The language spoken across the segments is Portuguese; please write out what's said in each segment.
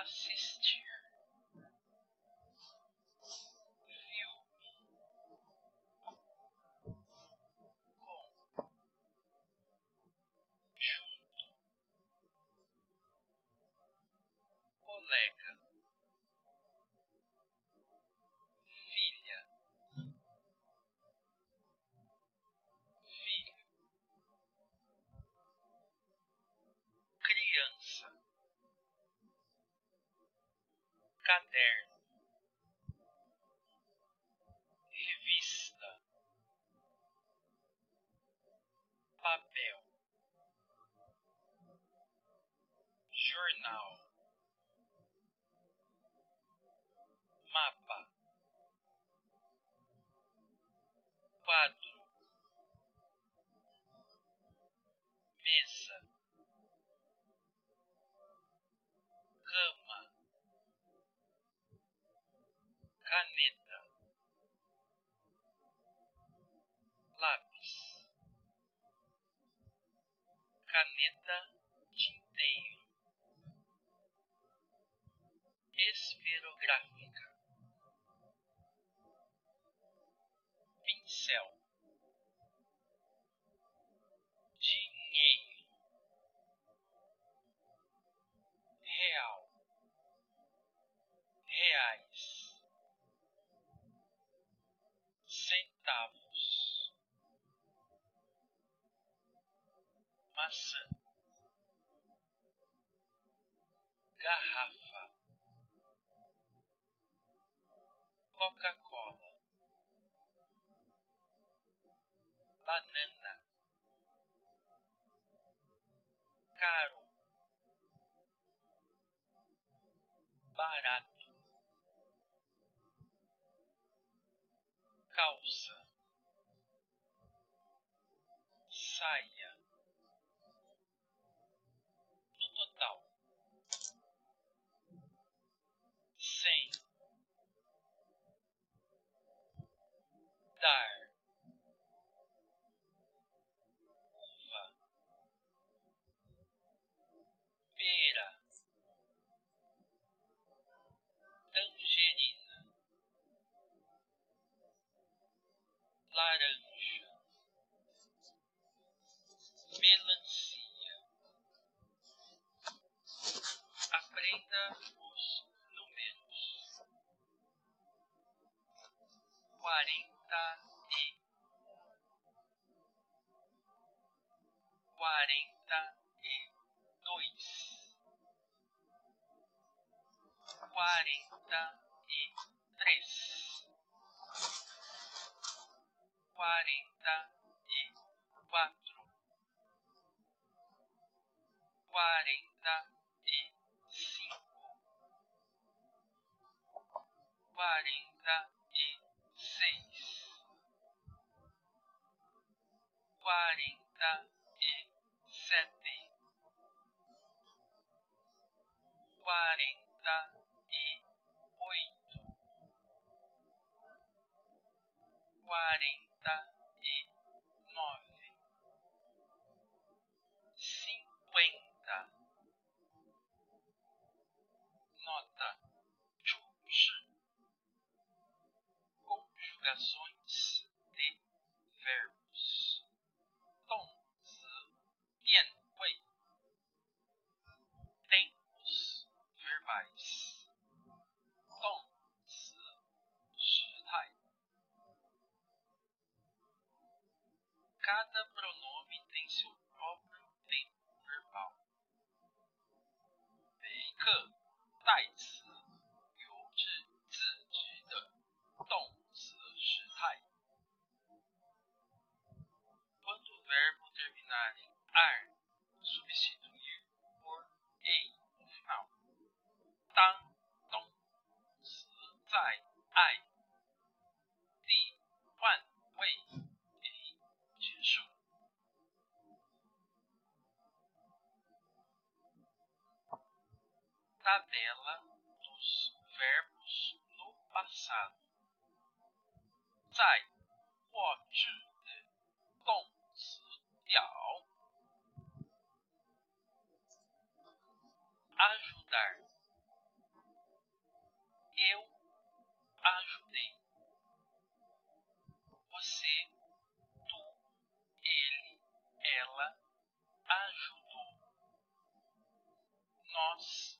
así caderno, revista, papel, jornal, mapa, quadro. caneta, lápis, caneta, tinteiro, esferográfica, pincel. Coca-Cola, banana, caro, barato, calça, saia. laranja, melancia. Aprenda os números. Quarenta e quarenta e dois quarenta Cada pronome tem seu próprio tempo né, verbal. Bacon. tabela dos verbos no passado. Sai, watch, dong, diao. Ajudar. Eu ajudei. Você, tu, ele, ela ajudou. Nós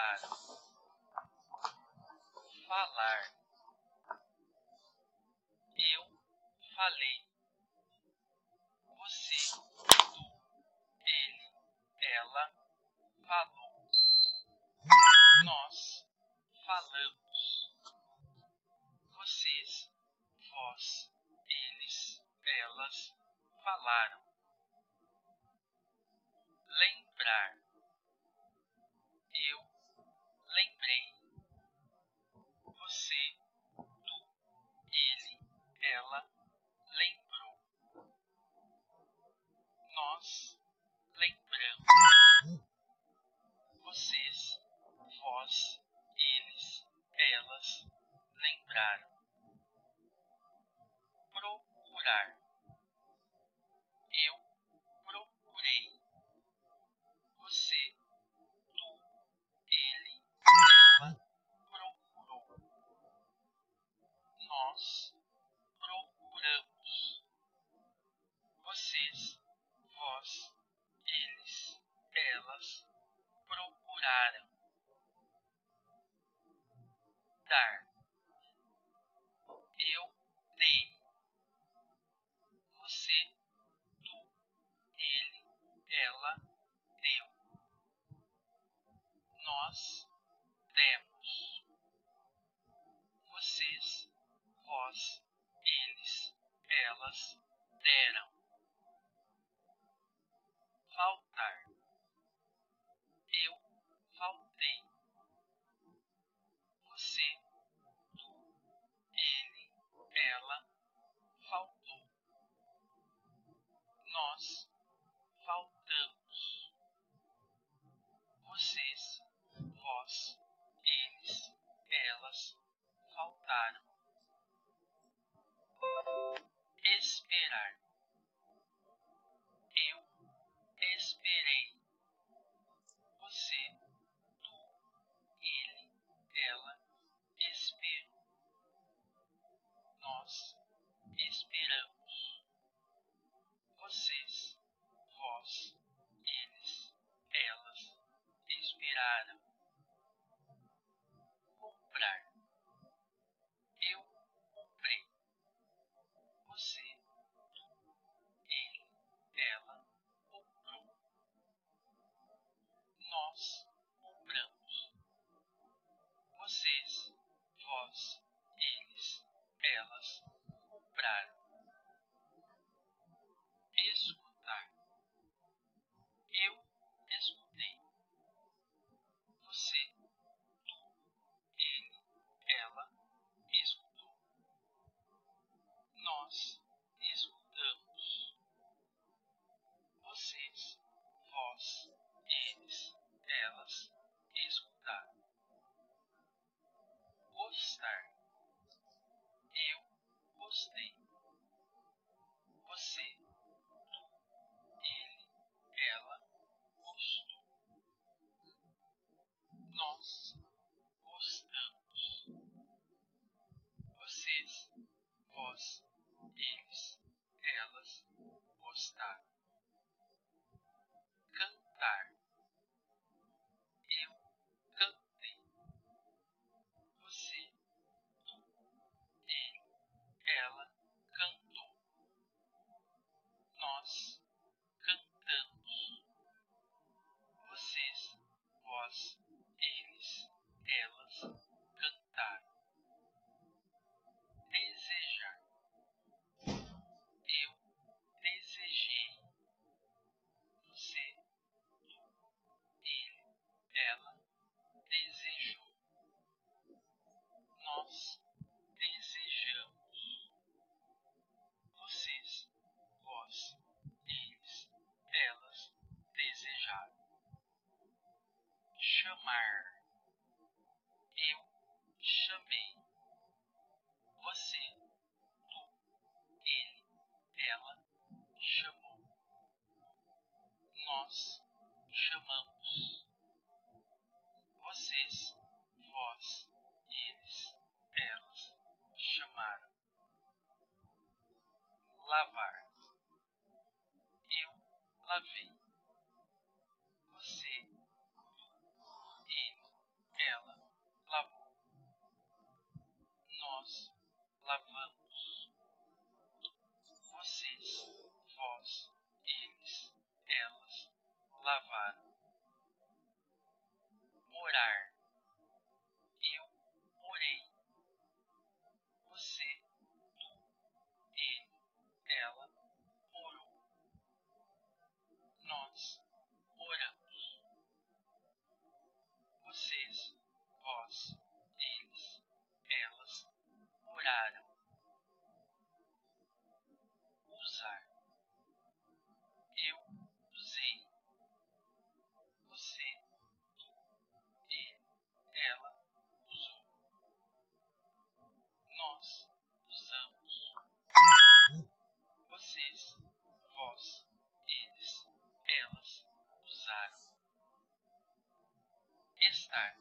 Dar. Falar. Eu falei. Claro. postar Lavar. Eu lavei. Vocês, time.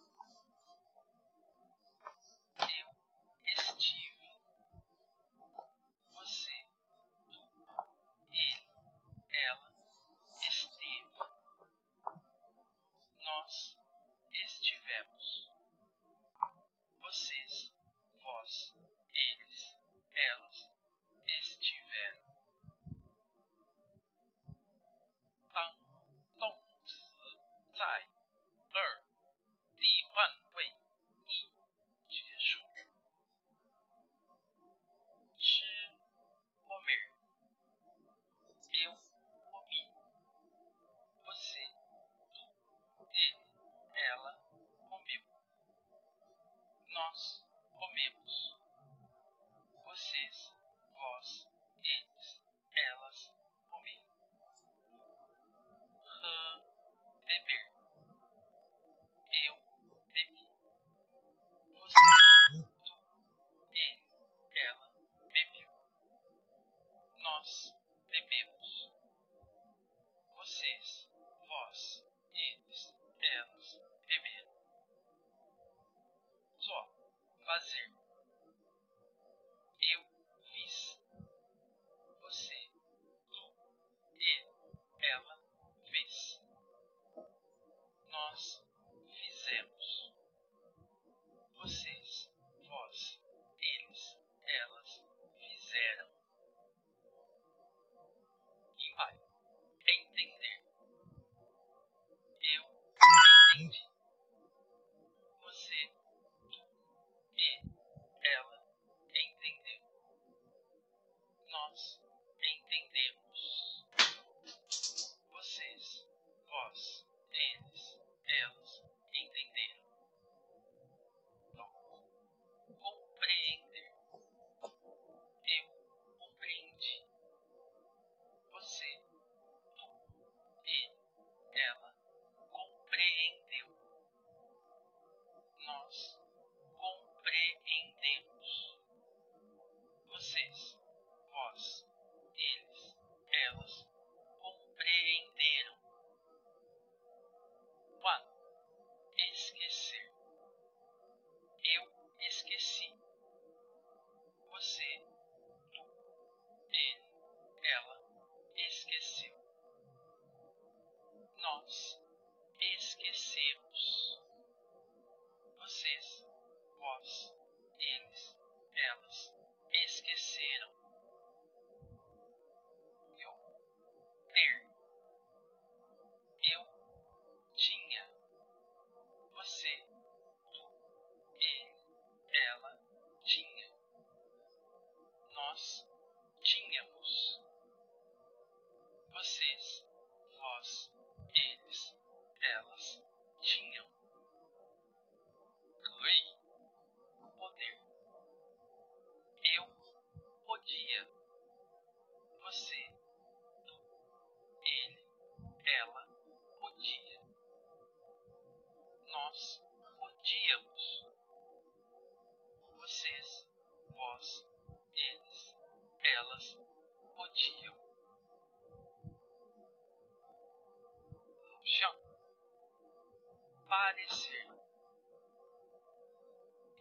Parecer.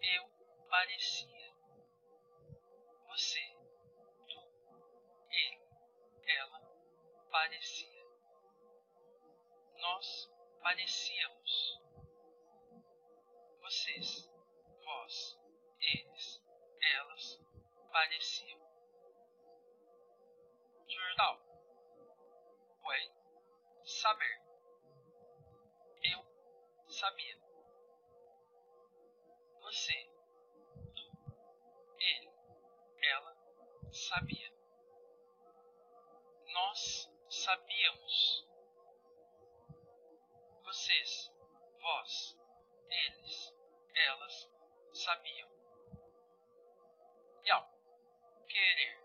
Eu parecia. Você, tu, ele, ela parecia. Nós parecíamos. Vocês, vós, eles, elas pareciam. Nós sabíamos. Vocês, vós, eles, elas sabiam. Yao, querer.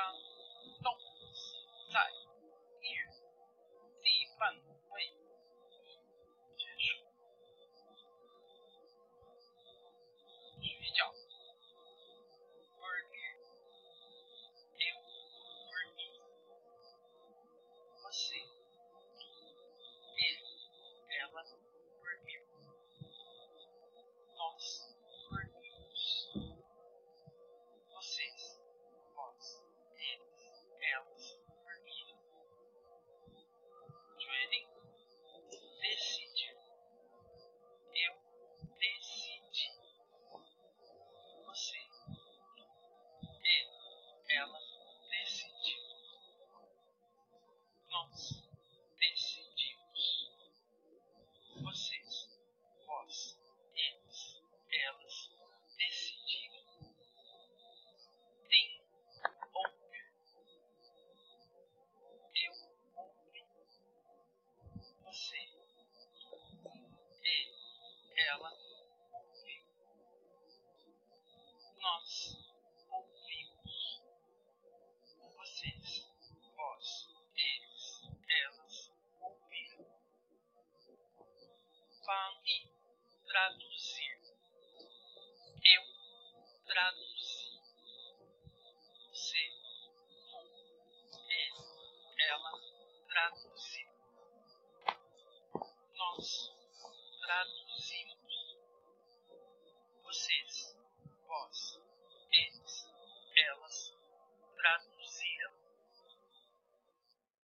Chao. nós ouvimos vocês, vós, eles, elas ouviram. Fale traduzir. Eu traduzi. Você, ele, ela traduziu. Nós traduzimos.